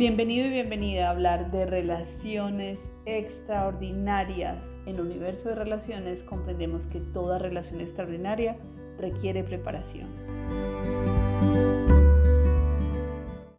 Bienvenido y bienvenida a hablar de relaciones extraordinarias. En el universo de relaciones comprendemos que toda relación extraordinaria requiere preparación.